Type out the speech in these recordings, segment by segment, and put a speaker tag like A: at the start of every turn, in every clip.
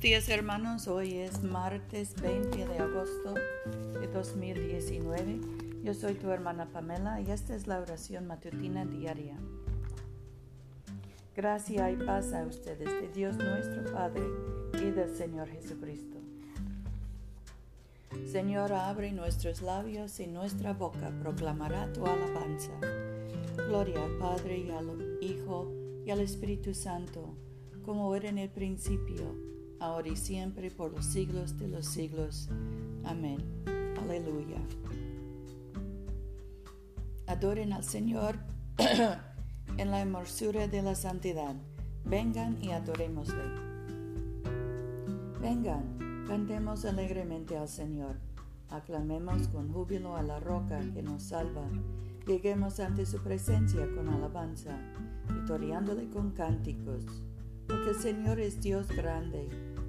A: días hermanos, hoy es martes 20 de agosto de 2019. Yo soy tu hermana Pamela y esta es la oración matutina diaria. Gracia y paz a ustedes de Dios nuestro Padre y del Señor Jesucristo. Señor, abre nuestros labios y nuestra boca proclamará tu alabanza. Gloria al Padre y al Hijo y al Espíritu Santo, como era en el principio ahora y siempre, por los siglos de los siglos. Amén. Aleluya. Adoren al Señor en la hermosura de la santidad. Vengan y adorémosle. Vengan, cantemos alegremente al Señor. Aclamemos con júbilo a la roca que nos salva. Lleguemos ante su presencia con alabanza, victoriándole con cánticos. Porque el Señor es Dios grande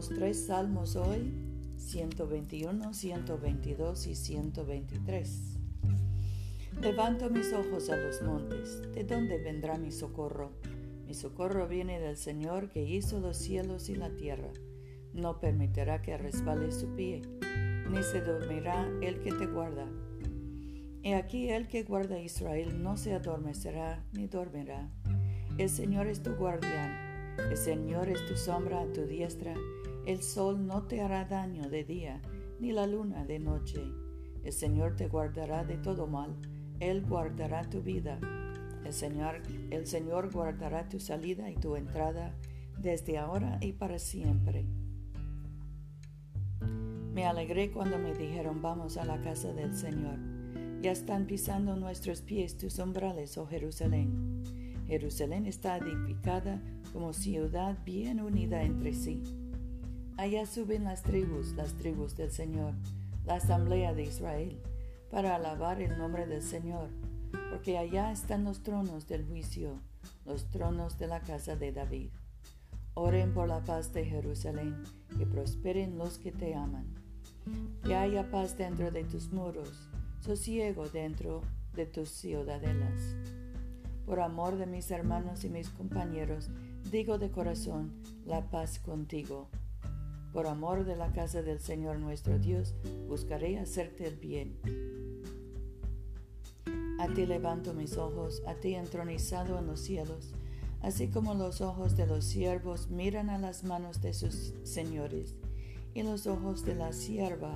A: tres salmos hoy, 121, 122 y 123. Levanto mis ojos a los montes. ¿De dónde vendrá mi socorro? Mi socorro viene del Señor que hizo los cielos y la tierra. No permitirá que resbale su pie, ni se dormirá el que te guarda. He aquí el que guarda a Israel no se adormecerá ni dormirá. El Señor es tu guardián el Señor es tu sombra a tu diestra, el sol no te hará daño de día, ni la luna de noche. El Señor te guardará de todo mal, Él guardará tu vida. El Señor, el Señor guardará tu salida y tu entrada desde ahora y para siempre. Me alegré cuando me dijeron vamos a la casa del Señor. Ya están pisando nuestros pies tus umbrales, oh Jerusalén. Jerusalén está edificada como ciudad bien unida entre sí. Allá suben las tribus, las tribus del Señor, la asamblea de Israel, para alabar el nombre del Señor, porque allá están los tronos del juicio, los tronos de la casa de David. Oren por la paz de Jerusalén, que prosperen los que te aman. Que haya paz dentro de tus muros, sosiego dentro de tus ciudadelas. Por amor de mis hermanos y mis compañeros, digo de corazón, la paz contigo. Por amor de la casa del Señor nuestro Dios, buscaré hacerte el bien. A ti levanto mis ojos, a ti entronizado en los cielos, así como los ojos de los siervos miran a las manos de sus señores, y los ojos de la sierva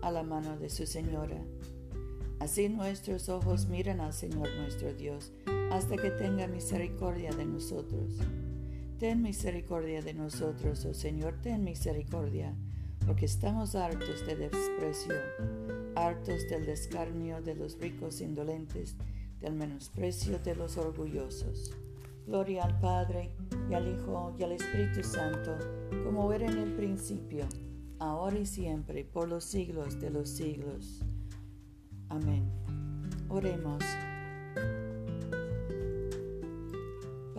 A: a la mano de su señora. Así nuestros ojos miran al Señor nuestro Dios, hasta que tenga misericordia de nosotros. Ten misericordia de nosotros, oh Señor, ten misericordia, porque estamos hartos de desprecio, hartos del descarnio de los ricos indolentes, del menosprecio de los orgullosos. Gloria al Padre, y al Hijo, y al Espíritu Santo, como era en el principio, ahora y siempre, por los siglos de los siglos. Amén. Oremos.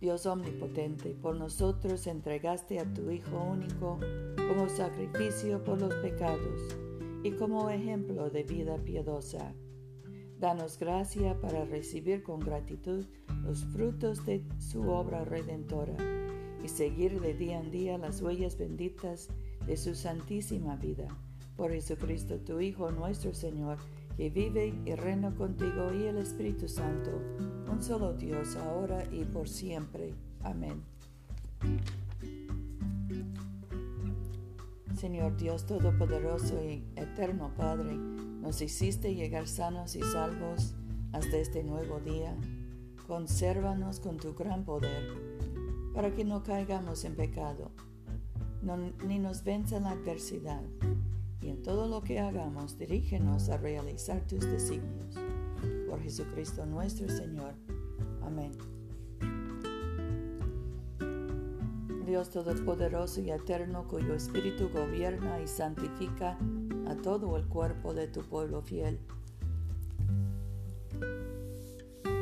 A: Dios omnipotente, por nosotros entregaste a tu Hijo único como sacrificio por los pecados y como ejemplo de vida piadosa. Danos gracia para recibir con gratitud los frutos de su obra redentora y seguir de día en día las huellas benditas de su santísima vida. Por Jesucristo tu Hijo nuestro Señor, que vive y reina contigo y el Espíritu Santo, un solo Dios, ahora y por siempre. Amén. Señor Dios Todopoderoso y Eterno Padre, nos hiciste llegar sanos y salvos hasta este nuevo día. Consérvanos con tu gran poder, para que no caigamos en pecado, ni nos venza la adversidad. En todo lo que hagamos, dirígenos a realizar tus designios. Por Jesucristo nuestro Señor. Amén. Dios Todopoderoso y Eterno, cuyo Espíritu gobierna y santifica a todo el cuerpo de tu pueblo fiel.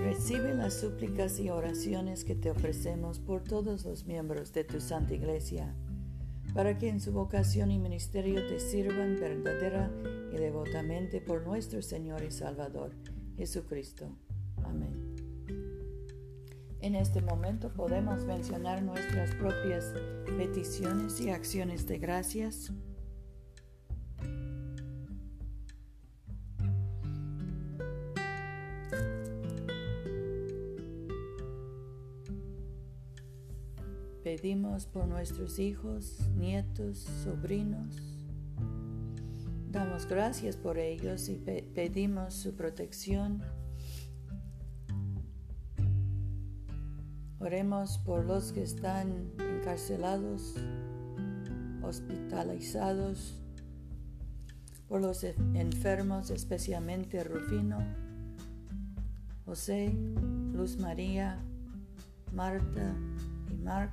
A: Recibe las súplicas y oraciones que te ofrecemos por todos los miembros de tu Santa Iglesia, para que en su vocación y ministerio te sirvan verdadera y devotamente por nuestro Señor y Salvador, Jesucristo. Amén. En este momento podemos mencionar nuestras propias peticiones y acciones de gracias. Pedimos por nuestros hijos, nietos, sobrinos. Damos gracias por ellos y pedimos su protección Oremos por los que están encarcelados, hospitalizados, por los enfermos, especialmente Rufino, José, Luz María, Marta Mark.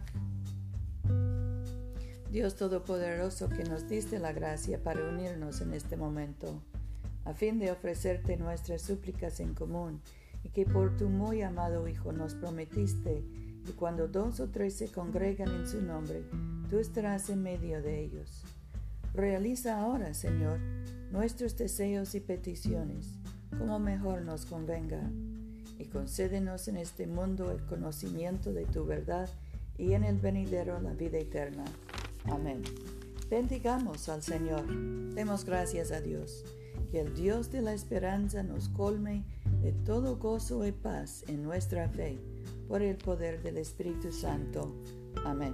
A: Dios Todopoderoso que nos diste la gracia para unirnos en este momento, a fin de ofrecerte nuestras súplicas en común y que por tu muy amado Hijo nos prometiste y cuando dos o tres se congregan en su nombre, tú estarás en medio de ellos. Realiza ahora, Señor, nuestros deseos y peticiones, como mejor nos convenga, y concédenos en este mundo el conocimiento de tu verdad y en el venidero la vida eterna. Amén. Bendigamos al Señor. Demos gracias a Dios. Que el Dios de la esperanza nos colme de todo gozo y paz en nuestra fe, por el poder del Espíritu Santo. Amén.